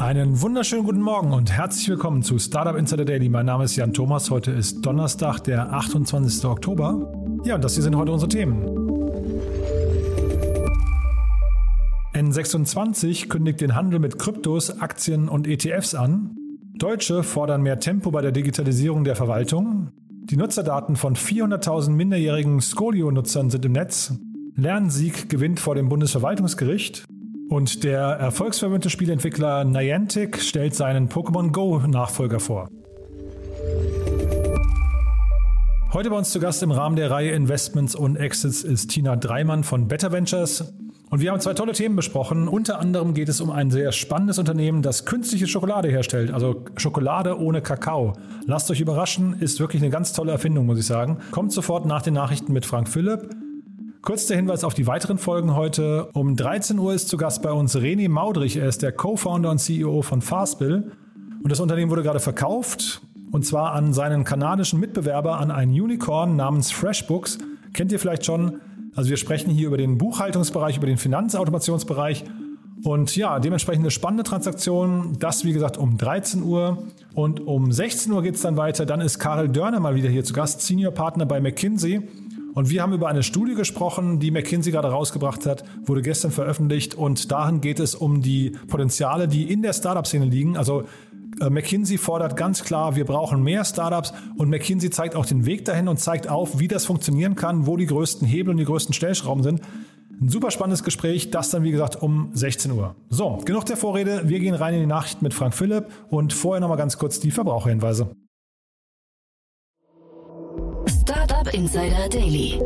Einen wunderschönen guten Morgen und herzlich willkommen zu Startup Insider Daily. Mein Name ist Jan Thomas. Heute ist Donnerstag, der 28. Oktober. Ja, und das hier sind heute unsere Themen. N26 kündigt den Handel mit Kryptos, Aktien und ETFs an. Deutsche fordern mehr Tempo bei der Digitalisierung der Verwaltung. Die Nutzerdaten von 400.000 minderjährigen Scolio-Nutzern sind im Netz. Lernsieg gewinnt vor dem Bundesverwaltungsgericht. Und der erfolgsverwöhnte Spieleentwickler Niantic stellt seinen Pokémon Go Nachfolger vor. Heute bei uns zu Gast im Rahmen der Reihe Investments und Exits ist Tina Dreimann von Better Ventures. Und wir haben zwei tolle Themen besprochen. Unter anderem geht es um ein sehr spannendes Unternehmen, das künstliche Schokolade herstellt, also Schokolade ohne Kakao. Lasst euch überraschen, ist wirklich eine ganz tolle Erfindung, muss ich sagen. Kommt sofort nach den Nachrichten mit Frank Philipp. Kurz der Hinweis auf die weiteren Folgen heute. Um 13 Uhr ist zu Gast bei uns René Maudrich. Er ist der Co-Founder und CEO von Fastbill. Und das Unternehmen wurde gerade verkauft. Und zwar an seinen kanadischen Mitbewerber, an ein Unicorn namens FreshBooks. Kennt ihr vielleicht schon? Also wir sprechen hier über den Buchhaltungsbereich, über den Finanzautomationsbereich. Und ja, dementsprechend eine spannende Transaktion. Das, wie gesagt, um 13 Uhr. Und um 16 Uhr geht es dann weiter. Dann ist Karel Dörner mal wieder hier zu Gast, Senior Partner bei McKinsey. Und wir haben über eine Studie gesprochen, die McKinsey gerade rausgebracht hat, wurde gestern veröffentlicht. Und darin geht es um die Potenziale, die in der Startup-Szene liegen. Also äh, McKinsey fordert ganz klar, wir brauchen mehr Startups und McKinsey zeigt auch den Weg dahin und zeigt auf, wie das funktionieren kann, wo die größten Hebel und die größten Stellschrauben sind. Ein super spannendes Gespräch, das dann wie gesagt um 16 Uhr. So, genug der Vorrede, wir gehen rein in die Nachrichten mit Frank Philipp und vorher nochmal ganz kurz die Verbraucherhinweise. Startup Insider Daily.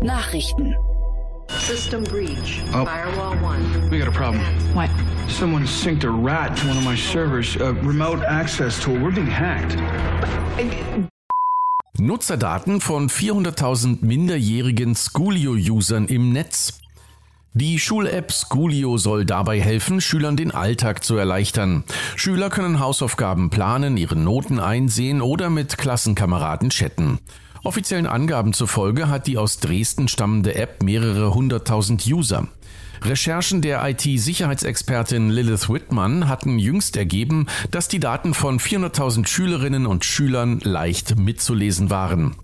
Nachrichten. System breach. Oh. Firewall 1. We got a problem. What? Someone synced a rat to one of my servers. A remote access tool. We're being hacked. Nutzerdaten von 400.000 minderjährigen Schoolio-Usern im Netz. Die Schul-App Schoolio soll dabei helfen, Schülern den Alltag zu erleichtern. Schüler können Hausaufgaben planen, ihre Noten einsehen oder mit Klassenkameraden chatten. Offiziellen Angaben zufolge hat die aus Dresden stammende App mehrere hunderttausend User. Recherchen der IT-Sicherheitsexpertin Lilith Whitman hatten jüngst ergeben, dass die Daten von 400.000 Schülerinnen und Schülern leicht mitzulesen waren.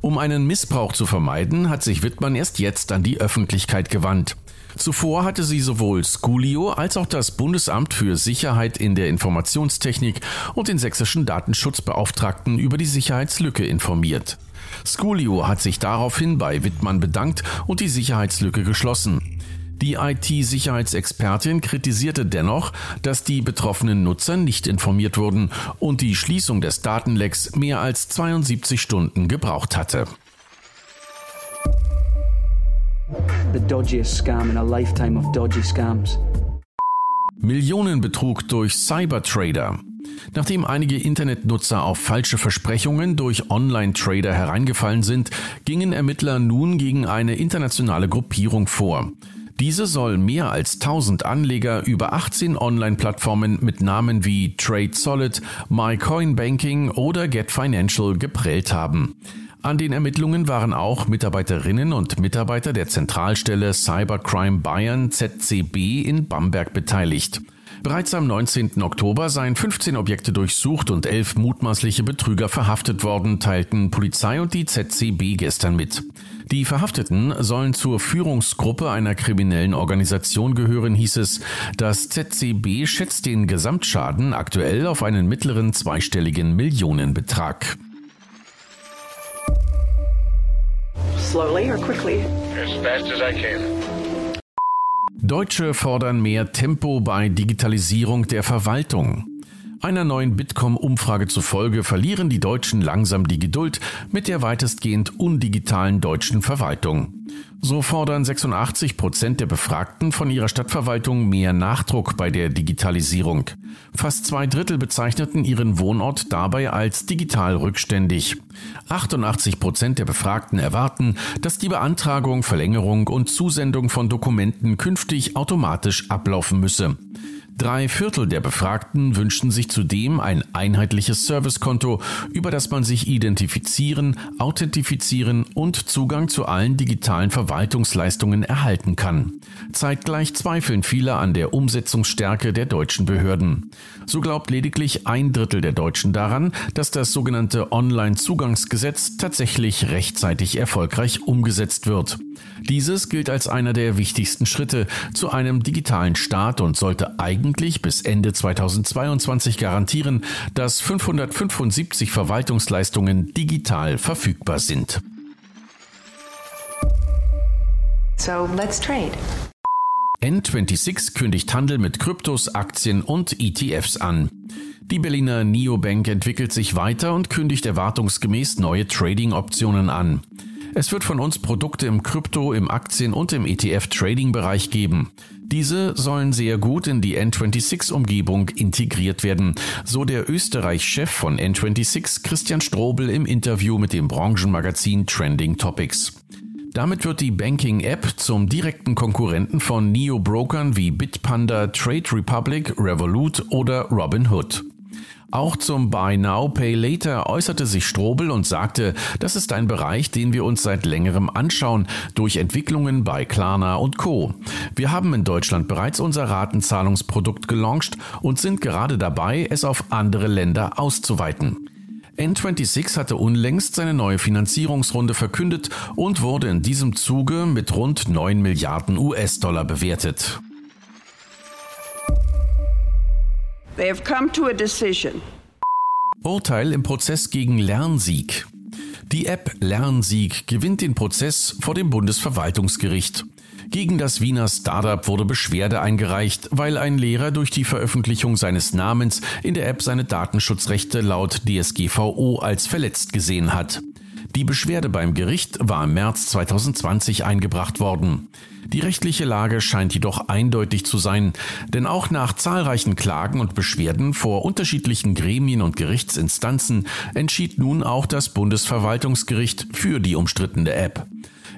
Um einen Missbrauch zu vermeiden, hat sich Whitman erst jetzt an die Öffentlichkeit gewandt. Zuvor hatte sie sowohl Schoolio als auch das Bundesamt für Sicherheit in der Informationstechnik und den sächsischen Datenschutzbeauftragten über die Sicherheitslücke informiert. Schoolio hat sich daraufhin bei Wittmann bedankt und die Sicherheitslücke geschlossen. Die IT-Sicherheitsexpertin kritisierte dennoch, dass die betroffenen Nutzer nicht informiert wurden und die Schließung des Datenlecks mehr als 72 Stunden gebraucht hatte. the dodgiest scam in a lifetime of dodgy scams. Millionenbetrug durch Cybertrader. Nachdem einige Internetnutzer auf falsche Versprechungen durch Online-Trader hereingefallen sind, gingen Ermittler nun gegen eine internationale Gruppierung vor. Diese soll mehr als 1000 Anleger über 18 Online-Plattformen mit Namen wie Trade Solid, MyCoinBanking oder Get Financial geprellt haben. An den Ermittlungen waren auch Mitarbeiterinnen und Mitarbeiter der Zentralstelle Cybercrime Bayern ZCB in Bamberg beteiligt. Bereits am 19. Oktober seien 15 Objekte durchsucht und elf mutmaßliche Betrüger verhaftet worden, teilten Polizei und die ZCB gestern mit. Die Verhafteten sollen zur Führungsgruppe einer kriminellen Organisation gehören, hieß es. Das ZCB schätzt den Gesamtschaden aktuell auf einen mittleren zweistelligen Millionenbetrag. Slowly or quickly? As fast as I can. Deutsche fordern mehr Tempo bei Digitalisierung der Verwaltung. Einer neuen Bitkom-Umfrage zufolge verlieren die Deutschen langsam die Geduld mit der weitestgehend undigitalen deutschen Verwaltung. So fordern 86 Prozent der Befragten von ihrer Stadtverwaltung mehr Nachdruck bei der Digitalisierung. Fast zwei Drittel bezeichneten ihren Wohnort dabei als digital rückständig. 88 Prozent der Befragten erwarten, dass die Beantragung, Verlängerung und Zusendung von Dokumenten künftig automatisch ablaufen müsse. Drei Viertel der Befragten wünschten sich zudem ein einheitliches Servicekonto, über das man sich identifizieren, authentifizieren und Zugang zu allen digitalen Verwaltungsleistungen erhalten kann. Zeitgleich zweifeln viele an der Umsetzungsstärke der deutschen Behörden. So glaubt lediglich ein Drittel der Deutschen daran, dass das sogenannte Online-Zugangsgesetz tatsächlich rechtzeitig erfolgreich umgesetzt wird. Dieses gilt als einer der wichtigsten Schritte zu einem digitalen Staat und sollte eigentlich bis Ende 2022 garantieren, dass 575 Verwaltungsleistungen digital verfügbar sind. So let's trade. N26 kündigt Handel mit Kryptos, Aktien und ETFs an. Die Berliner Neobank entwickelt sich weiter und kündigt erwartungsgemäß neue Trading-Optionen an. Es wird von uns Produkte im Krypto, im Aktien- und im ETF-Trading-Bereich geben. Diese sollen sehr gut in die N26-Umgebung integriert werden, so der Österreich-Chef von N26 Christian Strobel im Interview mit dem Branchenmagazin Trending Topics. Damit wird die Banking-App zum direkten Konkurrenten von Neo-Brokern wie Bitpanda, Trade Republic, Revolut oder Robinhood. Auch zum Buy Now, Pay Later äußerte sich Strobel und sagte, das ist ein Bereich, den wir uns seit längerem anschauen, durch Entwicklungen bei Klarna und Co. Wir haben in Deutschland bereits unser Ratenzahlungsprodukt gelauncht und sind gerade dabei, es auf andere Länder auszuweiten. N26 hatte unlängst seine neue Finanzierungsrunde verkündet und wurde in diesem Zuge mit rund 9 Milliarden US-Dollar bewertet. They have come to a decision. Urteil im Prozess gegen Lernsieg. Die App Lernsieg gewinnt den Prozess vor dem Bundesverwaltungsgericht. Gegen das Wiener Startup wurde Beschwerde eingereicht, weil ein Lehrer durch die Veröffentlichung seines Namens in der App seine Datenschutzrechte laut DSGVO als verletzt gesehen hat. Die Beschwerde beim Gericht war im März 2020 eingebracht worden. Die rechtliche Lage scheint jedoch eindeutig zu sein, denn auch nach zahlreichen Klagen und Beschwerden vor unterschiedlichen Gremien und Gerichtsinstanzen entschied nun auch das Bundesverwaltungsgericht für die umstrittene App.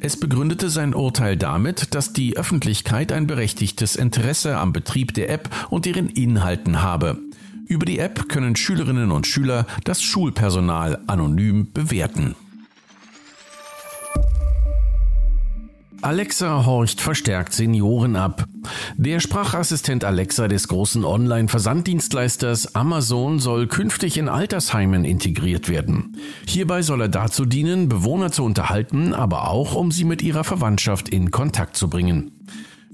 Es begründete sein Urteil damit, dass die Öffentlichkeit ein berechtigtes Interesse am Betrieb der App und deren Inhalten habe. Über die App können Schülerinnen und Schüler das Schulpersonal anonym bewerten. Alexa horcht verstärkt Senioren ab. Der Sprachassistent Alexa des großen Online-Versanddienstleisters Amazon soll künftig in Altersheimen integriert werden. Hierbei soll er dazu dienen, Bewohner zu unterhalten, aber auch um sie mit ihrer Verwandtschaft in Kontakt zu bringen.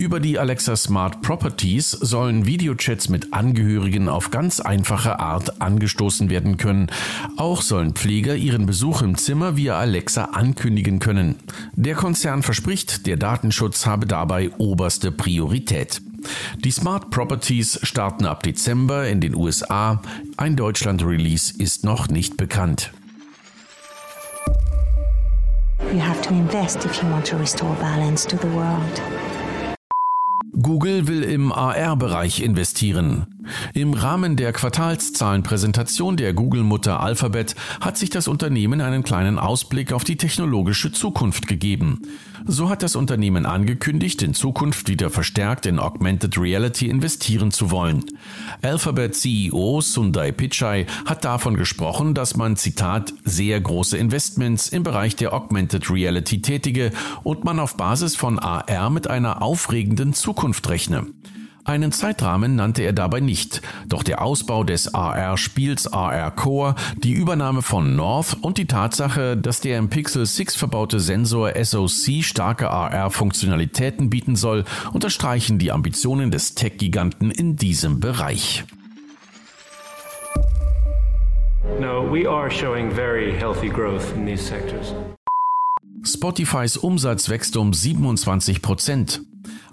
Über die Alexa Smart Properties sollen Videochats mit Angehörigen auf ganz einfache Art angestoßen werden können. Auch sollen Pfleger ihren Besuch im Zimmer via Alexa ankündigen können. Der Konzern verspricht, der Datenschutz habe dabei oberste Priorität. Die Smart Properties starten ab Dezember in den USA. Ein Deutschland-Release ist noch nicht bekannt. You have to invest if you want to restore balance to the world. Google will im AR-Bereich investieren. Im Rahmen der Quartalszahlenpräsentation der Google-Mutter Alphabet hat sich das Unternehmen einen kleinen Ausblick auf die technologische Zukunft gegeben. So hat das Unternehmen angekündigt, in Zukunft wieder verstärkt in Augmented Reality investieren zu wollen. Alphabet CEO Sundar Pichai hat davon gesprochen, dass man, Zitat, sehr große Investments im Bereich der Augmented Reality tätige und man auf Basis von AR mit einer aufregenden Zukunft rechne. Einen Zeitrahmen nannte er dabei nicht, doch der Ausbau des AR-Spiels AR Core, die Übernahme von North und die Tatsache, dass der im Pixel 6 verbaute Sensor SoC starke AR-Funktionalitäten bieten soll, unterstreichen die Ambitionen des Tech-Giganten in diesem Bereich. No, we are showing very healthy growth in these sectors. Spotifys Umsatz wächst um 27 Prozent.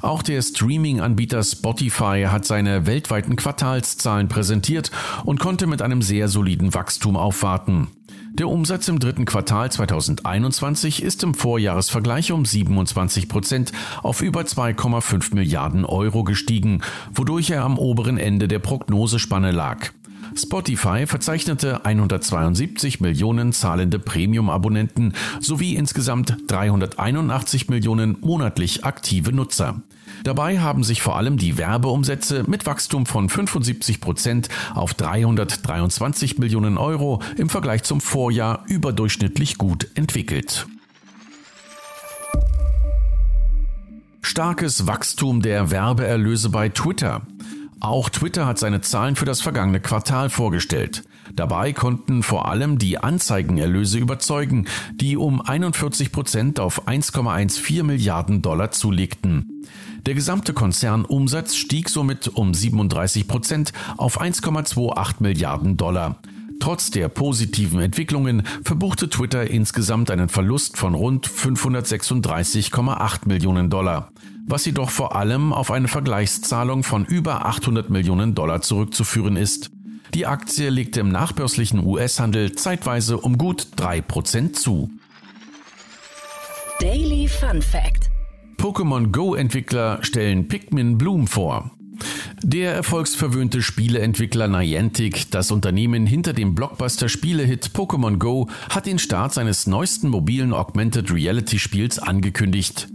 Auch der Streaming-Anbieter Spotify hat seine weltweiten Quartalszahlen präsentiert und konnte mit einem sehr soliden Wachstum aufwarten. Der Umsatz im dritten Quartal 2021 ist im Vorjahresvergleich um 27 Prozent auf über 2,5 Milliarden Euro gestiegen, wodurch er am oberen Ende der Prognosespanne lag. Spotify verzeichnete 172 Millionen zahlende Premium-Abonnenten sowie insgesamt 381 Millionen monatlich aktive Nutzer. Dabei haben sich vor allem die Werbeumsätze mit Wachstum von 75 Prozent auf 323 Millionen Euro im Vergleich zum Vorjahr überdurchschnittlich gut entwickelt. Starkes Wachstum der Werbeerlöse bei Twitter. Auch Twitter hat seine Zahlen für das vergangene Quartal vorgestellt. Dabei konnten vor allem die Anzeigenerlöse überzeugen, die um 41 Prozent auf 1,14 Milliarden Dollar zulegten. Der gesamte Konzernumsatz stieg somit um 37 Prozent auf 1,28 Milliarden Dollar. Trotz der positiven Entwicklungen verbuchte Twitter insgesamt einen Verlust von rund 536,8 Millionen Dollar was jedoch vor allem auf eine Vergleichszahlung von über 800 Millionen Dollar zurückzuführen ist. Die Aktie legte im nachbörslichen US-Handel zeitweise um gut 3% zu. Daily Fun Fact Pokémon Go-Entwickler stellen Pikmin Bloom vor. Der erfolgsverwöhnte Spieleentwickler Niantic, das Unternehmen hinter dem Blockbuster-Spielehit Pokémon Go, hat den Start seines neuesten mobilen Augmented Reality Spiels angekündigt.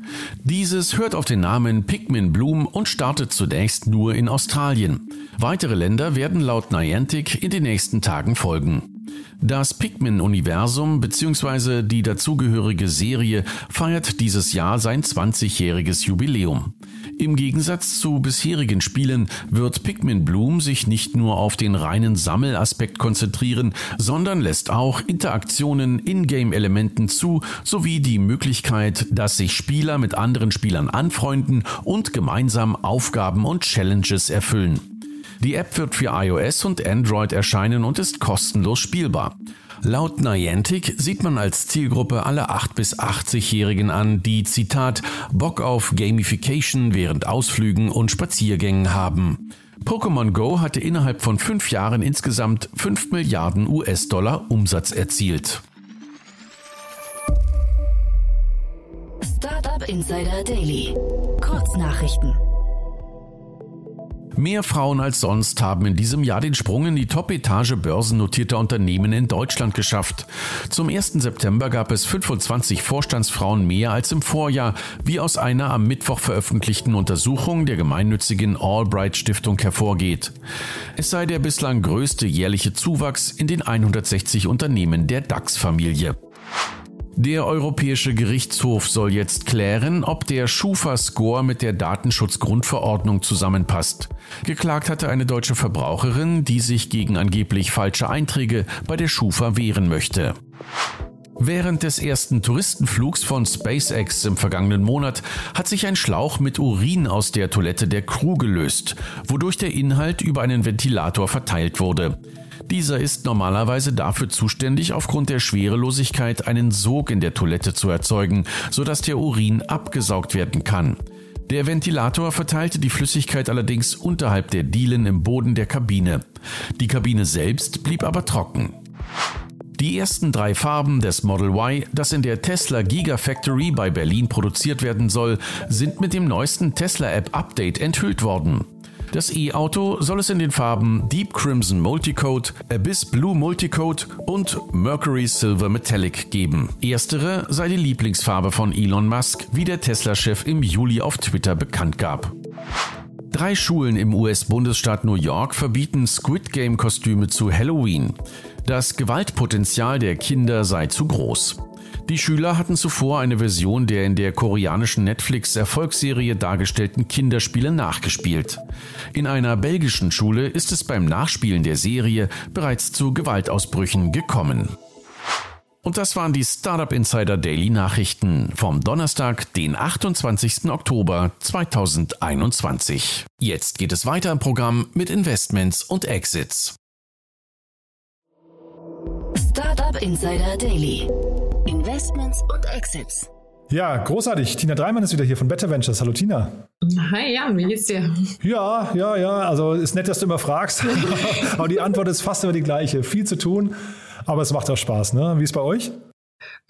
Dieses hört auf den Namen Pikmin Bloom und startet zunächst nur in Australien. Weitere Länder werden laut Niantic in den nächsten Tagen folgen. Das Pikmin-Universum bzw. die dazugehörige Serie feiert dieses Jahr sein 20-jähriges Jubiläum. Im Gegensatz zu bisherigen Spielen wird Pikmin Bloom sich nicht nur auf den reinen Sammelaspekt konzentrieren, sondern lässt auch Interaktionen, Ingame-Elementen zu, sowie die Möglichkeit, dass sich Spieler mit anderen Spielern anfreunden und gemeinsam Aufgaben und Challenges erfüllen. Die App wird für iOS und Android erscheinen und ist kostenlos spielbar. Laut Niantic sieht man als Zielgruppe alle 8- bis 80-Jährigen an, die Zitat Bock auf Gamification während Ausflügen und Spaziergängen haben. Pokémon Go hatte innerhalb von fünf Jahren insgesamt 5 Milliarden US-Dollar Umsatz erzielt. Startup Insider Daily. Kurznachrichten. Mehr Frauen als sonst haben in diesem Jahr den Sprung in die Top-Etage börsennotierter Unternehmen in Deutschland geschafft. Zum 1. September gab es 25 Vorstandsfrauen mehr als im Vorjahr, wie aus einer am Mittwoch veröffentlichten Untersuchung der gemeinnützigen Albright Stiftung hervorgeht. Es sei der bislang größte jährliche Zuwachs in den 160 Unternehmen der DAX-Familie. Der Europäische Gerichtshof soll jetzt klären, ob der Schufa-Score mit der Datenschutzgrundverordnung zusammenpasst. Geklagt hatte eine deutsche Verbraucherin, die sich gegen angeblich falsche Einträge bei der Schufa wehren möchte. Während des ersten Touristenflugs von SpaceX im vergangenen Monat hat sich ein Schlauch mit Urin aus der Toilette der Crew gelöst, wodurch der Inhalt über einen Ventilator verteilt wurde. Dieser ist normalerweise dafür zuständig, aufgrund der Schwerelosigkeit einen Sog in der Toilette zu erzeugen, sodass der Urin abgesaugt werden kann. Der Ventilator verteilte die Flüssigkeit allerdings unterhalb der Dielen im Boden der Kabine. Die Kabine selbst blieb aber trocken. Die ersten drei Farben des Model Y, das in der Tesla Gigafactory bei Berlin produziert werden soll, sind mit dem neuesten Tesla App Update enthüllt worden. Das E-Auto soll es in den Farben Deep Crimson Multicoat, Abyss Blue Multicoat und Mercury Silver Metallic geben. Erstere sei die Lieblingsfarbe von Elon Musk, wie der Tesla-Chef im Juli auf Twitter bekannt gab. Drei Schulen im US-Bundesstaat New York verbieten Squid Game-Kostüme zu Halloween. Das Gewaltpotenzial der Kinder sei zu groß. Die Schüler hatten zuvor eine Version der in der koreanischen Netflix-Erfolgsserie dargestellten Kinderspiele nachgespielt. In einer belgischen Schule ist es beim Nachspielen der Serie bereits zu Gewaltausbrüchen gekommen. Und das waren die Startup Insider Daily Nachrichten vom Donnerstag, den 28. Oktober 2021. Jetzt geht es weiter im Programm mit Investments und Exits. Insider Daily. Investments und Exits. Ja, großartig. Tina Dreimann ist wieder hier von Better Ventures. Hallo Tina. Hi Jan, wie geht's dir? Ja, ja, ja. Also ist nett, dass du immer fragst. aber die Antwort ist fast immer die gleiche. Viel zu tun, aber es macht auch Spaß. Ne? Wie ist bei euch?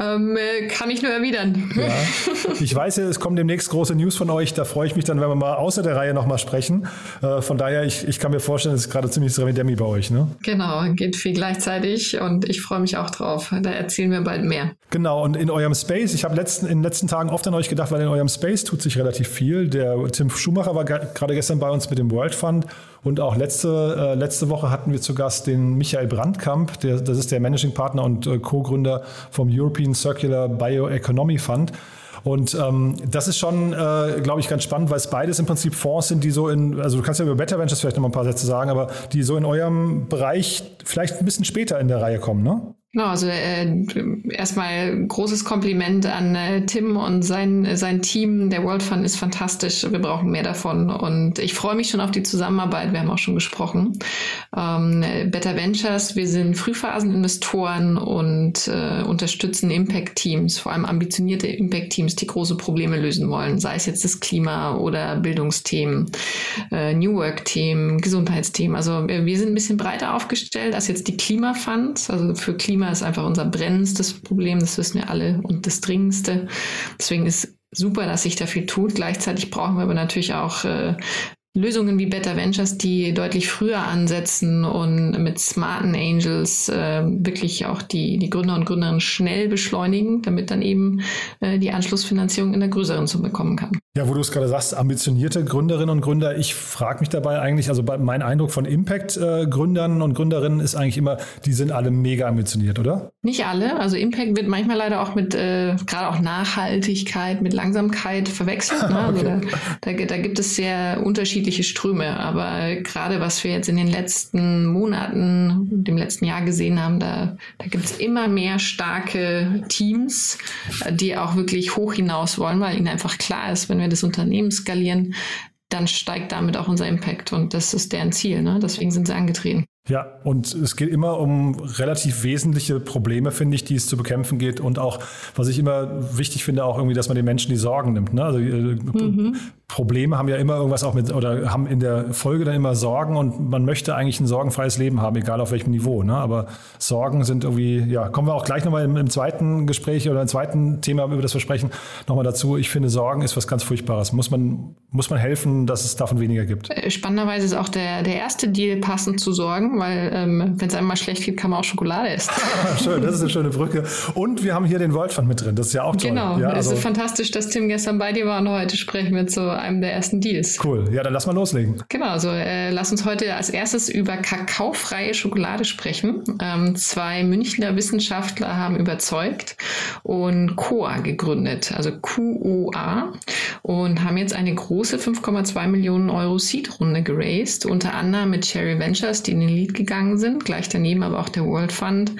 Ähm, äh, kann ich nur erwidern. Ja. Ich weiß ja, es kommen demnächst große News von euch. Da freue ich mich dann, wenn wir mal außer der Reihe nochmal sprechen. Äh, von daher, ich, ich kann mir vorstellen, es ist gerade ziemlich Demi bei euch. Ne? Genau, geht viel gleichzeitig und ich freue mich auch drauf. Da erzählen wir bald mehr. Genau, und in eurem Space, ich habe letzten, in den letzten Tagen oft an euch gedacht, weil in eurem Space tut sich relativ viel. Der Tim Schumacher war gerade gestern bei uns mit dem World Fund und auch letzte, äh, letzte Woche hatten wir zu Gast den Michael Brandkamp, der, das ist der Managing Partner und äh, Co-Gründer vom European Circular Bioeconomy Fund. Und ähm, das ist schon, äh, glaube ich, ganz spannend, weil es beides im Prinzip Fonds sind, die so in, also du kannst ja über Better Ventures vielleicht noch mal ein paar Sätze sagen, aber die so in eurem Bereich vielleicht ein bisschen später in der Reihe kommen, ne? Genau, also äh, erstmal großes Kompliment an äh, Tim und sein, sein Team. Der World Fund ist fantastisch. Wir brauchen mehr davon. Und ich freue mich schon auf die Zusammenarbeit. Wir haben auch schon gesprochen. Ähm, Better Ventures, wir sind Frühphaseninvestoren und äh, unterstützen Impact-Teams, vor allem ambitionierte Impact-Teams, die große Probleme lösen wollen, sei es jetzt das Klima oder Bildungsthemen, äh, New Work-Themen, Gesundheitsthemen. Also wir sind ein bisschen breiter aufgestellt als jetzt die Klimafunds, also für Klima Klima ist einfach unser brennendstes Problem, das wissen wir alle, und das dringendste. Deswegen ist super, dass sich da viel tut. Gleichzeitig brauchen wir aber natürlich auch äh, Lösungen wie Better Ventures, die deutlich früher ansetzen und mit smarten Angels äh, wirklich auch die, die Gründer und Gründerinnen schnell beschleunigen, damit dann eben äh, die Anschlussfinanzierung in der größeren Summe kommen kann. Ja, wo du es gerade sagst, ambitionierte Gründerinnen und Gründer. Ich frage mich dabei eigentlich, also mein Eindruck von Impact-Gründern und Gründerinnen ist eigentlich immer, die sind alle mega ambitioniert, oder? Nicht alle. Also Impact wird manchmal leider auch mit, äh, gerade auch Nachhaltigkeit, mit Langsamkeit verwechselt. Ne? Also okay. da, da, da gibt es sehr unterschiedliche Ströme. Aber gerade was wir jetzt in den letzten Monaten, dem letzten Jahr gesehen haben, da, da gibt es immer mehr starke Teams, die auch wirklich hoch hinaus wollen, weil ihnen einfach klar ist, wenn wir das Unternehmen skalieren, dann steigt damit auch unser Impact und das ist deren Ziel. Ne? Deswegen sind sie angetreten. Ja, und es geht immer um relativ wesentliche Probleme, finde ich, die es zu bekämpfen geht. Und auch, was ich immer wichtig finde, auch irgendwie, dass man den Menschen die Sorgen nimmt. Ne? Also äh, mhm. Probleme haben ja immer irgendwas auch mit, oder haben in der Folge dann immer Sorgen und man möchte eigentlich ein sorgenfreies Leben haben, egal auf welchem Niveau. Ne? Aber Sorgen sind irgendwie, ja, kommen wir auch gleich nochmal im, im zweiten Gespräch oder im zweiten Thema, über das wir sprechen, nochmal dazu. Ich finde, Sorgen ist was ganz Furchtbares. Muss man, muss man helfen, dass es davon weniger gibt. Äh, spannenderweise ist auch der, der erste Deal passend zu Sorgen weil ähm, wenn es einmal schlecht geht, kann man auch Schokolade essen. Schön, das ist eine schöne Brücke. Und wir haben hier den World Fund mit drin, das ist ja auch toll. Genau, ja, also es ist fantastisch, dass Tim gestern bei dir war und heute sprechen wir zu einem der ersten Deals. Cool, ja, dann lass mal loslegen. Genau, also äh, lass uns heute als erstes über kakaofreie Schokolade sprechen. Ähm, zwei Münchner Wissenschaftler haben überzeugt und COA gegründet, also QOA und haben jetzt eine große 5,2 Millionen Euro Seed-Runde geraced, unter anderem mit Cherry Ventures, die in den Lead gegangen sind. Gleich daneben aber auch der World Fund.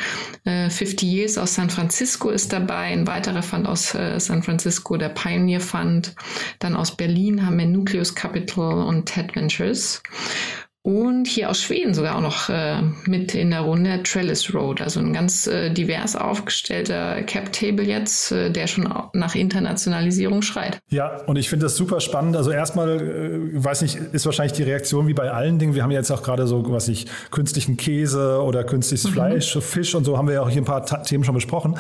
Äh, 50 Years aus San Francisco ist dabei, ein weiterer Fund aus äh, San Francisco, der Pioneer Fund. Dann aus Berlin haben wir Nucleus Capital und TED Ventures. Und hier aus Schweden sogar auch noch äh, mit in der Runde Trellis Road, also ein ganz äh, divers aufgestellter Cap-Table jetzt, äh, der schon nach Internationalisierung schreit. Ja, und ich finde das super spannend. Also erstmal, äh, weiß nicht, ist wahrscheinlich die Reaktion wie bei allen Dingen. Wir haben jetzt auch gerade so, was ich, künstlichen Käse oder künstliches mhm. Fleisch, Fisch und so haben wir ja auch hier ein paar Themen schon besprochen.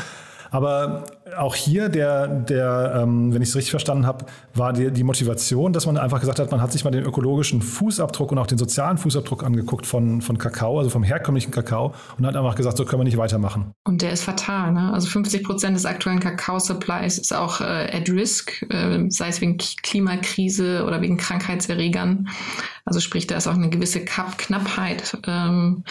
Aber auch hier, der, der ähm, wenn ich es richtig verstanden habe, war die, die Motivation, dass man einfach gesagt hat, man hat sich mal den ökologischen Fußabdruck und auch den sozialen Fußabdruck angeguckt von, von Kakao, also vom herkömmlichen Kakao, und hat einfach gesagt, so können wir nicht weitermachen. Und der ist fatal. Ne? Also 50 Prozent des aktuellen Kakao-Supplies ist auch äh, at risk, äh, sei es wegen Klimakrise oder wegen Krankheitserregern. Also sprich, da ist auch eine gewisse Knappheit ähm,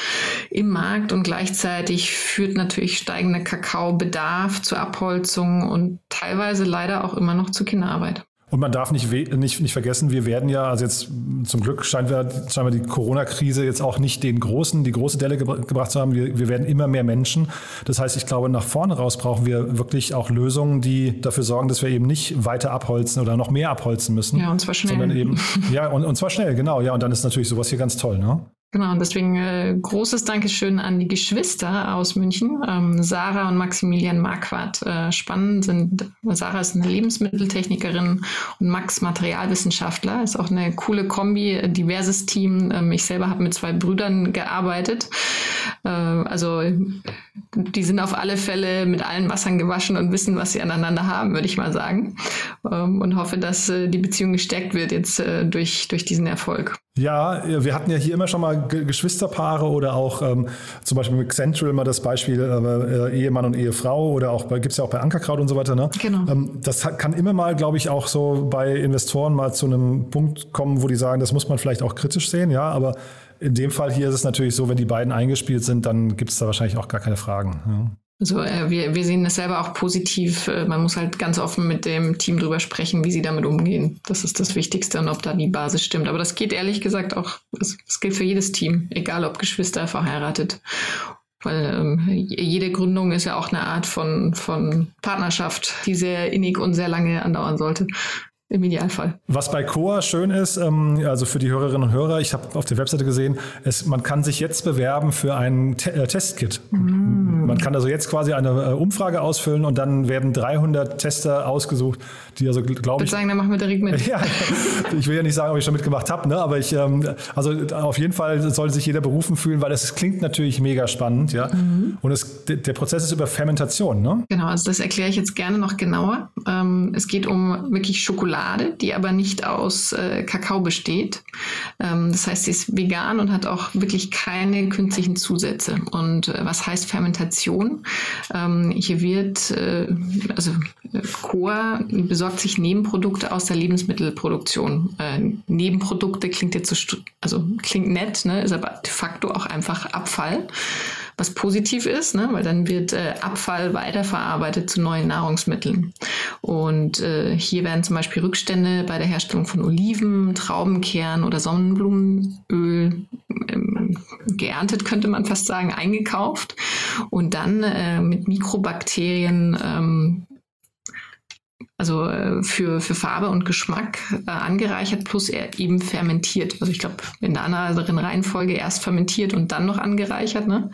im Markt und gleichzeitig führt natürlich steigender Kakaobedarf zur Abholzung und teilweise leider auch immer noch zu Kinderarbeit. Und man darf nicht, nicht, nicht vergessen, wir werden ja, also jetzt zum Glück scheint wir, scheint wir die Corona-Krise jetzt auch nicht den großen, die große Delle gebra gebracht zu haben. Wir, wir werden immer mehr Menschen. Das heißt, ich glaube, nach vorne raus brauchen wir wirklich auch Lösungen, die dafür sorgen, dass wir eben nicht weiter abholzen oder noch mehr abholzen müssen. Ja, und zwar schnell. Sondern eben, ja, und, und zwar schnell, genau. Ja, und dann ist natürlich sowas hier ganz toll, ne? Genau, und deswegen äh, großes Dankeschön an die Geschwister aus München, ähm, Sarah und Maximilian Marquardt. Äh, spannend sind, Sarah ist eine Lebensmitteltechnikerin und Max Materialwissenschaftler. Ist auch eine coole Kombi, diverses Team. Ähm, ich selber habe mit zwei Brüdern gearbeitet. Äh, also die sind auf alle Fälle mit allen Wassern gewaschen und wissen, was sie aneinander haben, würde ich mal sagen. Ähm, und hoffe, dass äh, die Beziehung gestärkt wird jetzt äh, durch, durch diesen Erfolg. Ja, wir hatten ja hier immer schon mal Geschwisterpaare oder auch ähm, zum Beispiel mit Central mal das Beispiel äh, Ehemann und Ehefrau oder auch gibt es ja auch bei Ankerkraut und so weiter. Ne? Genau. Ähm, das kann immer mal, glaube ich, auch so bei Investoren mal zu einem Punkt kommen, wo die sagen, das muss man vielleicht auch kritisch sehen, ja, aber in dem Fall hier ist es natürlich so, wenn die beiden eingespielt sind, dann gibt es da wahrscheinlich auch gar keine Fragen. Ja. Also äh, wir, wir sehen das selber auch positiv. Äh, man muss halt ganz offen mit dem Team drüber sprechen, wie sie damit umgehen. Das ist das Wichtigste und ob da die Basis stimmt. Aber das geht ehrlich gesagt auch, es, es gilt für jedes Team, egal ob Geschwister, verheiratet. Weil ähm, jede Gründung ist ja auch eine Art von, von Partnerschaft, die sehr innig und sehr lange andauern sollte im Idealfall. Was bei Coa schön ist, ähm, also für die Hörerinnen und Hörer, ich habe auf der Webseite gesehen, es, man kann sich jetzt bewerben für ein Te äh, Testkit. Mm. Man kann also jetzt quasi eine äh, Umfrage ausfüllen und dann werden 300 Tester ausgesucht, die also, glaube ich... Ich würde sagen, dann machen wir direkt mit. ja, ich will ja nicht sagen, ob ich schon mitgemacht habe, ne? aber ich, ähm, also auf jeden Fall soll sich jeder berufen fühlen, weil es klingt natürlich mega spannend, ja. Mm. Und es, der Prozess ist über Fermentation, ne? Genau, also das erkläre ich jetzt gerne noch genauer. Ähm, es geht um wirklich Schokolade Schokolade, die aber nicht aus äh, Kakao besteht. Ähm, das heißt, sie ist vegan und hat auch wirklich keine künstlichen Zusätze. Und äh, was heißt Fermentation? Ähm, hier wird, äh, also Coa besorgt sich Nebenprodukte aus der Lebensmittelproduktion. Äh, Nebenprodukte klingt jetzt so, also klingt nett, ne, ist aber de facto auch einfach Abfall was positiv ist, ne? weil dann wird äh, Abfall weiterverarbeitet zu neuen Nahrungsmitteln. Und äh, hier werden zum Beispiel Rückstände bei der Herstellung von Oliven, Traubenkern oder Sonnenblumenöl ähm, geerntet, könnte man fast sagen, eingekauft und dann äh, mit Mikrobakterien ähm, also äh, für, für Farbe und Geschmack äh, angereichert plus eben fermentiert. Also ich glaube, in der anderen Reihenfolge erst fermentiert und dann noch angereichert. Ne?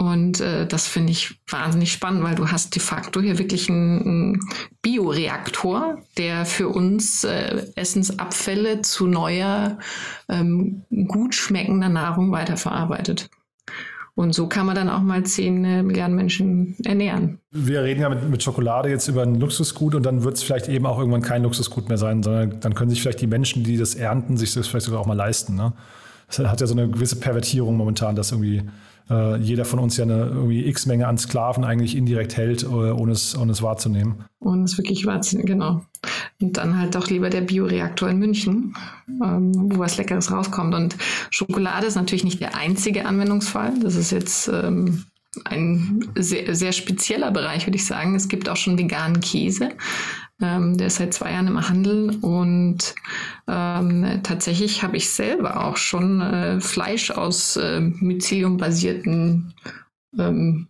Und äh, das finde ich wahnsinnig spannend, weil du hast de facto hier wirklich einen, einen Bioreaktor, der für uns äh, Essensabfälle zu neuer, ähm, gut schmeckender Nahrung weiterverarbeitet. Und so kann man dann auch mal 10 äh, Milliarden Menschen ernähren. Wir reden ja mit, mit Schokolade jetzt über ein Luxusgut und dann wird es vielleicht eben auch irgendwann kein Luxusgut mehr sein, sondern dann können sich vielleicht die Menschen, die das ernten, sich das vielleicht sogar auch mal leisten. Ne? Das hat ja so eine gewisse Pervertierung momentan, dass irgendwie äh, jeder von uns ja eine irgendwie X-Menge an Sklaven eigentlich indirekt hält, äh, ohne es, ohne es wahrzunehmen. Ohne es wirklich wahrzunehmen, genau. Und dann halt doch lieber der Bioreaktor in München, ähm, wo was Leckeres rauskommt. Und Schokolade ist natürlich nicht der einzige Anwendungsfall. Das ist jetzt ähm, ein sehr, sehr spezieller Bereich, würde ich sagen. Es gibt auch schon veganen Käse. Ähm, der ist seit zwei Jahren im Handel und ähm, tatsächlich habe ich selber auch schon äh, Fleisch aus äh, Mycelium-basierten ähm,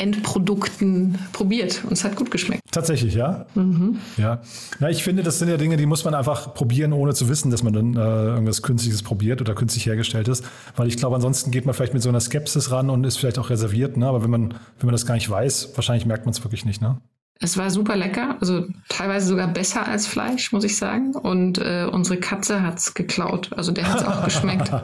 Endprodukten probiert und es hat gut geschmeckt. Tatsächlich, ja? Mhm. Ja. Na, ich finde, das sind ja Dinge, die muss man einfach probieren, ohne zu wissen, dass man dann äh, irgendwas Künstliches probiert oder künstlich hergestellt ist. Weil ich glaube, ansonsten geht man vielleicht mit so einer Skepsis ran und ist vielleicht auch reserviert. Ne? Aber wenn man, wenn man das gar nicht weiß, wahrscheinlich merkt man es wirklich nicht. Ne? Es war super lecker, also teilweise sogar besser als Fleisch, muss ich sagen. Und äh, unsere Katze hat es geklaut. Also der hat es auch geschmeckt.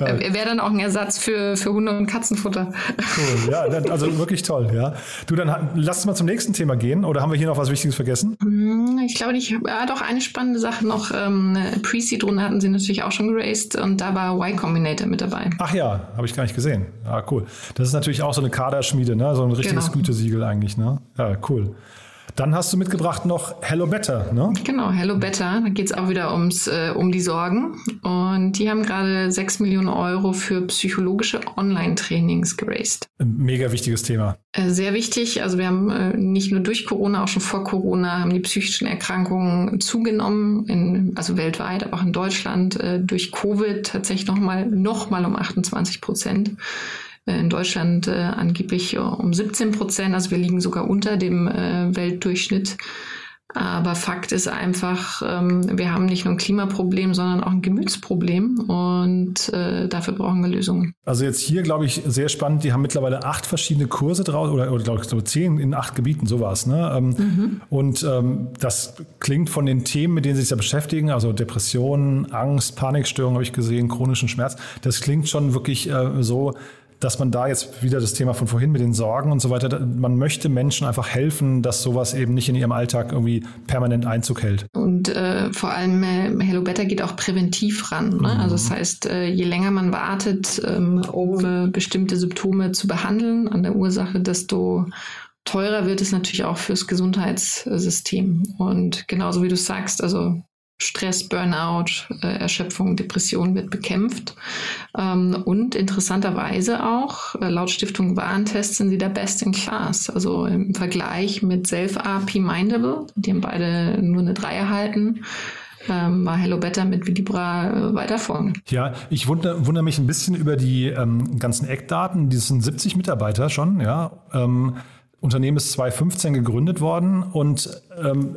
Er wäre dann auch ein Ersatz für, für Hunde- und Katzenfutter. Cool, ja, also wirklich toll, ja. Du, dann lass uns mal zum nächsten Thema gehen. Oder haben wir hier noch was Wichtiges vergessen? Hm, ich glaube nicht. Ja, doch eine spannende Sache noch. Ähm, Pre-Seed-Runde hatten sie natürlich auch schon geraced und da war Y Combinator mit dabei. Ach ja, habe ich gar nicht gesehen. Ah, cool. Das ist natürlich auch so eine Kaderschmiede, ne? So ein richtiges genau. Gütesiegel eigentlich, ne? Ja, cool. Dann hast du mitgebracht noch Hello Better, ne? Genau, Hello Better. Da geht es auch wieder ums, äh, um die Sorgen. Und die haben gerade 6 Millionen Euro für psychologische Online-Trainings geraced. Ein mega wichtiges Thema. Äh, sehr wichtig. Also wir haben äh, nicht nur durch Corona, auch schon vor Corona, haben die psychischen Erkrankungen zugenommen, in, also weltweit, aber auch in Deutschland, äh, durch Covid tatsächlich nochmal noch mal um 28 Prozent. Äh, in Deutschland äh, angeblich um 17 Prozent. Also wir liegen sogar unter dem äh, Weltdurchschnitt. Aber Fakt ist einfach, ähm, wir haben nicht nur ein Klimaproblem, sondern auch ein Gemütsproblem und äh, dafür brauchen wir Lösungen. Also jetzt hier, glaube ich, sehr spannend. Die haben mittlerweile acht verschiedene Kurse draus oder, oder glaube ich, so zehn in acht Gebieten, sowas. Ne? Ähm, mhm. Und ähm, das klingt von den Themen, mit denen sie sich da beschäftigen, also Depressionen, Angst, Panikstörungen habe ich gesehen, chronischen Schmerz, das klingt schon wirklich äh, so, dass man da jetzt wieder das Thema von vorhin mit den Sorgen und so weiter, man möchte Menschen einfach helfen, dass sowas eben nicht in ihrem Alltag irgendwie permanent Einzug hält. Und äh, vor allem äh, Hello Better geht auch präventiv ran. Ne? Mhm. Also das heißt, äh, je länger man wartet, ähm, um äh, bestimmte Symptome zu behandeln an der Ursache, desto teurer wird es natürlich auch fürs Gesundheitssystem. Und genauso wie du sagst, also Stress, Burnout, äh, Erschöpfung, Depression wird bekämpft. Ähm, und interessanterweise auch, äh, laut Stiftung Warentest sind sie der Best in Class. Also im Vergleich mit Self-RP Mindable, die haben beide nur eine 3 erhalten, ähm, war Hello Better mit Vilibra äh, weiter vorne. Ja, ich wundere, wundere, mich ein bisschen über die ähm, ganzen Eckdaten. Die sind 70 Mitarbeiter schon, ja. Ähm, Unternehmen ist 2015 gegründet worden und ähm,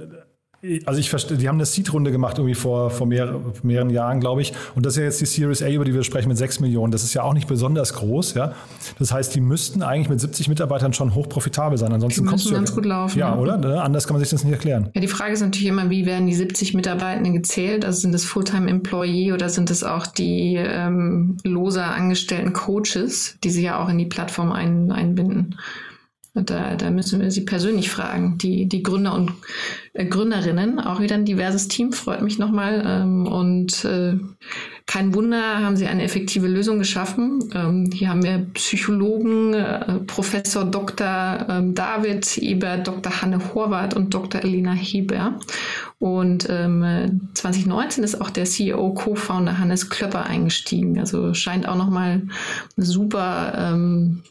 also ich verstehe, die haben eine Seed-Runde gemacht irgendwie vor, vor mehr, mehreren Jahren, glaube ich. Und das ist ja jetzt die Series A, über die wir sprechen, mit 6 Millionen. Das ist ja auch nicht besonders groß, ja. Das heißt, die müssten eigentlich mit 70 Mitarbeitern schon hochprofitabel sein. Ansonsten die du ganz gut laufen. Ja, oder? Ne? Anders kann man sich das nicht erklären. Ja, die Frage ist natürlich immer, wie werden die 70 Mitarbeitenden gezählt? Also sind das Fulltime-Employee oder sind es auch die ähm, loser angestellten Coaches, die sie ja auch in die Plattform ein, einbinden? Da, da müssen wir Sie persönlich fragen. Die, die Gründer und äh, Gründerinnen, auch wieder ein diverses Team, freut mich nochmal. Ähm, und äh, kein Wunder, haben Sie eine effektive Lösung geschaffen. Ähm, hier haben wir Psychologen, äh, Professor Dr. Ähm, David Eber, Dr. Hanne Horvath und Dr. Elena Heber. Und ähm, 2019 ist auch der CEO, Co-Founder Hannes Klöpper eingestiegen. Also scheint auch nochmal eine super ähm,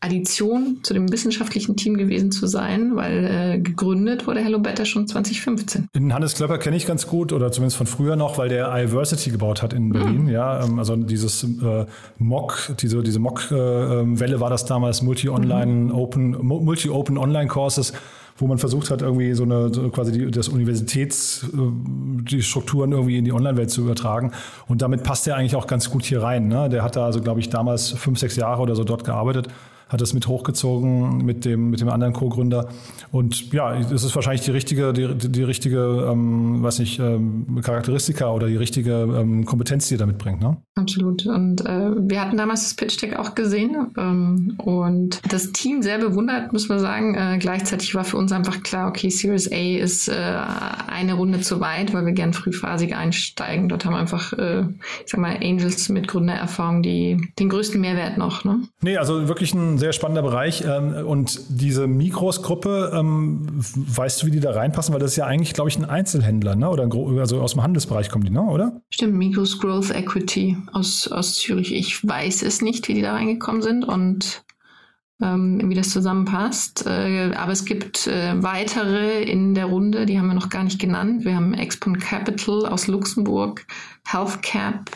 Addition zu dem wissenschaftlichen Team gewesen zu sein, weil äh, gegründet wurde Hello Better schon 2015. Den Hannes Klöpper kenne ich ganz gut oder zumindest von früher noch, weil der iVersity gebaut hat in Berlin. Mhm. Ja, ähm, also dieses äh, Mock, diese, diese Mock-Welle äh, war das damals, Multi-Online, mhm. Open, Multi-Open Online-Courses wo man versucht hat, irgendwie so eine so quasi die, das Universitäts, äh, die Strukturen irgendwie in die Online-Welt zu übertragen. Und damit passt er eigentlich auch ganz gut hier rein. Ne? Der hat da also, glaube ich, damals fünf, sechs Jahre oder so dort gearbeitet hat das mit hochgezogen mit dem, mit dem anderen Co-Gründer. Und ja, das ist wahrscheinlich die richtige, die, die richtige, ähm, weiß nicht, ähm, Charakteristika oder die richtige ähm, Kompetenz, die er da mitbringt. Ne? Absolut. Und äh, wir hatten damals das Pitch Deck auch gesehen ähm, und das Team sehr bewundert, muss man sagen. Äh, gleichzeitig war für uns einfach klar, okay, Series A ist äh, eine Runde zu weit, weil wir gern frühphasig einsteigen. Dort haben wir einfach, äh, ich sag mal, Angels mit Gründererfahrung, die den größten Mehrwert noch. Ne? Nee, also wirklich ein sehr spannender Bereich. Ähm, und diese Mikros-Gruppe, ähm, weißt du, wie die da reinpassen? Weil das ist ja eigentlich, glaube ich, ein Einzelhändler, ne? Oder ein, also aus dem Handelsbereich kommen die, ne? oder? Stimmt, Mikros Growth Equity aus, aus Zürich. Ich weiß es nicht, wie die da reingekommen sind und ähm, wie das zusammenpasst. Äh, aber es gibt äh, weitere in der Runde, die haben wir noch gar nicht genannt. Wir haben Expon Capital aus Luxemburg, HealthCap,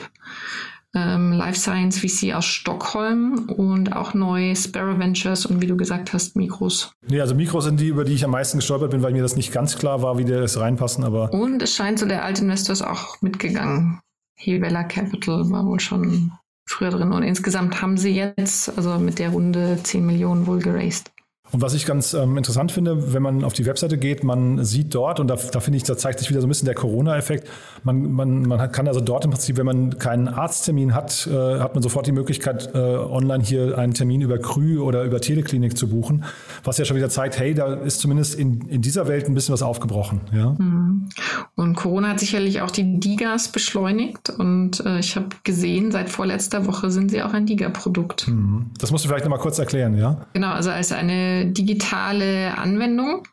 ähm, Life Science VC aus Stockholm und auch neu Sparrow Ventures und wie du gesagt hast, Mikros. Nee, also Mikros sind die, über die ich am meisten gestolpert bin, weil mir das nicht ganz klar war, wie die das reinpassen, aber. Und es scheint so, der alte Investor ist auch mitgegangen. Hewella Capital war wohl schon früher drin und insgesamt haben sie jetzt, also mit der Runde 10 Millionen wohl geraced. Und was ich ganz ähm, interessant finde, wenn man auf die Webseite geht, man sieht dort, und da, da finde ich, da zeigt sich wieder so ein bisschen der Corona-Effekt, man, man, man kann also dort im Prinzip, wenn man keinen Arzttermin hat, äh, hat man sofort die Möglichkeit, äh, online hier einen Termin über Krü oder über Teleklinik zu buchen, was ja schon wieder zeigt, hey, da ist zumindest in, in dieser Welt ein bisschen was aufgebrochen. Ja? Mhm. Und Corona hat sicherlich auch die Digas beschleunigt und äh, ich habe gesehen, seit vorletzter Woche sind sie auch ein Diga-Produkt. Mhm. Das musst du vielleicht nochmal kurz erklären, ja? Genau, also als eine digitale Anwendung.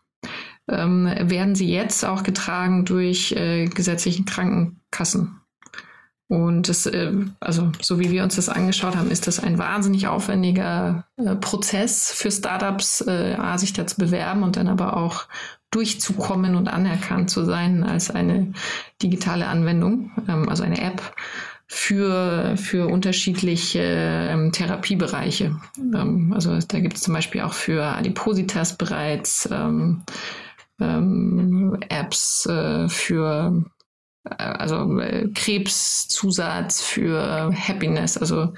Ähm, werden sie jetzt auch getragen durch äh, gesetzlichen Krankenkassen. Und das, äh, also so wie wir uns das angeschaut haben, ist das ein wahnsinnig aufwendiger äh, Prozess für Startups, äh, sich da zu bewerben und dann aber auch durchzukommen und anerkannt zu sein als eine digitale Anwendung, ähm, also eine App für, für unterschiedliche ähm, Therapiebereiche. Ähm, also da gibt es zum Beispiel auch für Adipositas bereits ähm, ähm, Apps äh, für äh, also äh, Krebszusatz für Happiness. Also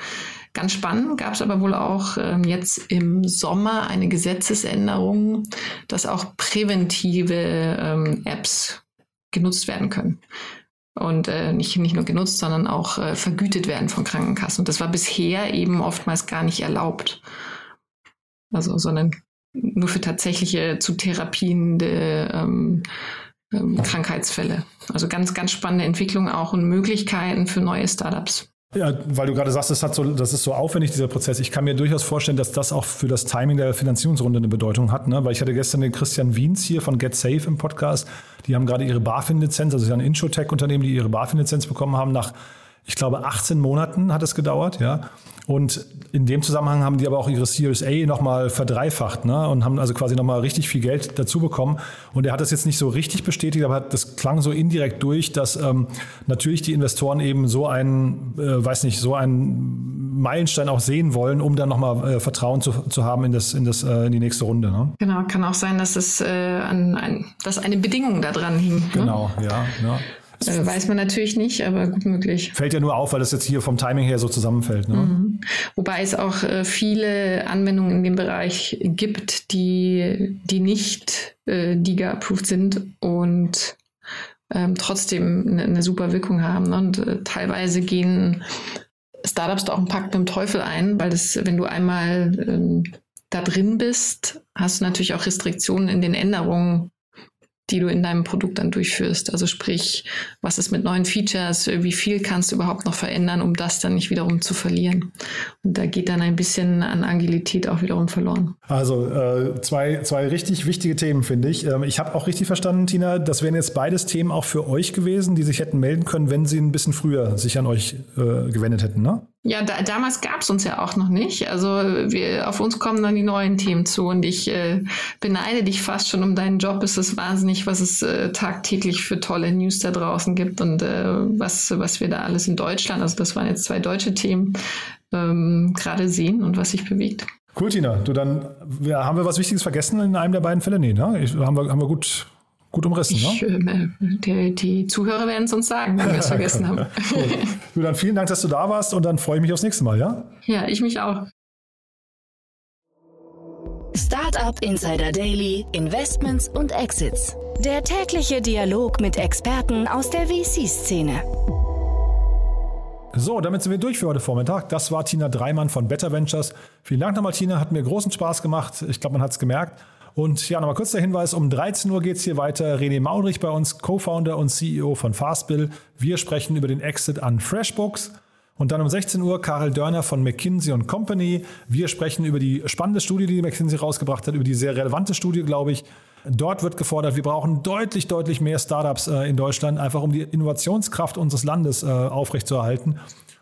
ganz spannend gab es aber wohl auch ähm, jetzt im Sommer eine Gesetzesänderung, dass auch präventive ähm, Apps genutzt werden können. Und äh, nicht, nicht nur genutzt, sondern auch äh, vergütet werden von Krankenkassen. Und das war bisher eben oftmals gar nicht erlaubt. Also, sondern nur für tatsächliche zu therapiende ähm, ähm, Krankheitsfälle. Also ganz, ganz spannende Entwicklung auch und Möglichkeiten für neue Startups. Ja, weil du gerade sagst, das, hat so, das ist so aufwendig, dieser Prozess. Ich kann mir durchaus vorstellen, dass das auch für das Timing der Finanzierungsrunde eine Bedeutung hat. Ne? Weil ich hatte gestern den Christian Wiens hier von GetSafe im Podcast. Die haben gerade ihre BaFin-Lizenz, also sie sind ein Introtech-Unternehmen, die ihre BaFin-Lizenz bekommen haben. Nach, ich glaube, 18 Monaten hat es gedauert. Ja? Und in dem Zusammenhang haben die aber auch ihre Series A nochmal verdreifacht ne? und haben also quasi nochmal richtig viel Geld dazu bekommen. Und er hat das jetzt nicht so richtig bestätigt, aber das klang so indirekt durch, dass ähm, natürlich die Investoren eben so einen, äh, weiß nicht, so einen Meilenstein auch sehen wollen, um dann nochmal äh, Vertrauen zu, zu haben in, das, in, das, äh, in die nächste Runde. Ne? Genau, kann auch sein, dass es äh, an ein, dass eine Bedingung da dran hing. Ne? Genau, ja. ja. Äh, weiß man natürlich nicht, aber gut möglich. Fällt ja nur auf, weil das jetzt hier vom Timing her so zusammenfällt. Ne? Mhm. Wobei es auch äh, viele Anwendungen in dem Bereich gibt, die, die nicht äh, DIGA-approved sind und ähm, trotzdem eine, eine, super Wirkung haben. Ne? Und äh, teilweise gehen Startups da auch einen Pakt mit dem Teufel ein, weil das, wenn du einmal ähm, da drin bist, hast du natürlich auch Restriktionen in den Änderungen die du in deinem Produkt dann durchführst. Also sprich, was ist mit neuen Features, wie viel kannst du überhaupt noch verändern, um das dann nicht wiederum zu verlieren. Und da geht dann ein bisschen an Agilität auch wiederum verloren. Also äh, zwei, zwei richtig wichtige Themen, finde ich. Ähm, ich habe auch richtig verstanden, Tina, das wären jetzt beides Themen auch für euch gewesen, die sich hätten melden können, wenn sie ein bisschen früher sich an euch äh, gewendet hätten, ne? Ja, da, damals gab es uns ja auch noch nicht. Also wir, auf uns kommen dann die neuen Themen zu und ich äh, beneide dich fast schon um deinen Job. Es ist wahnsinnig, was es äh, tagtäglich für tolle News da draußen gibt und äh, was, was wir da alles in Deutschland, also das waren jetzt zwei deutsche Themen, ähm, gerade sehen und was sich bewegt. Cool, Tina. Du dann, ja, haben wir was Wichtiges vergessen in einem der beiden Fälle? Nee, ne? Ich, haben, wir, haben wir gut gut umrissen. Ich, ne? Äh, die, die, Zuhörer werden es uns sagen, wenn wir es vergessen haben. cool. Du, dann vielen Dank, dass du da warst und dann freue ich mich aufs nächste Mal, ja? Ja, ich mich auch. Startup Insider Daily, Investments und Exits. Der tägliche Dialog mit Experten aus der VC-Szene. So, damit sind wir durch für heute Vormittag. Das war Tina Dreimann von Better Ventures. Vielen Dank nochmal, Tina. Hat mir großen Spaß gemacht. Ich glaube, man hat es gemerkt. Und ja, nochmal kurz der Hinweis, um 13 Uhr geht es hier weiter. René Maudrich bei uns, Co-Founder und CEO von Fastbill. Wir sprechen über den Exit an FreshBooks. Und dann um 16 Uhr Karel Dörner von McKinsey Company. Wir sprechen über die spannende Studie, die McKinsey rausgebracht hat, über die sehr relevante Studie, glaube ich. Dort wird gefordert, wir brauchen deutlich, deutlich mehr Startups äh, in Deutschland, einfach um die Innovationskraft unseres Landes äh, aufrechtzuerhalten.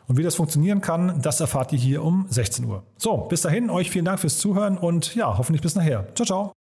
Und wie das funktionieren kann, das erfahrt ihr hier um 16 Uhr. So, bis dahin, euch vielen Dank fürs Zuhören und ja, hoffentlich bis nachher. Ciao, ciao.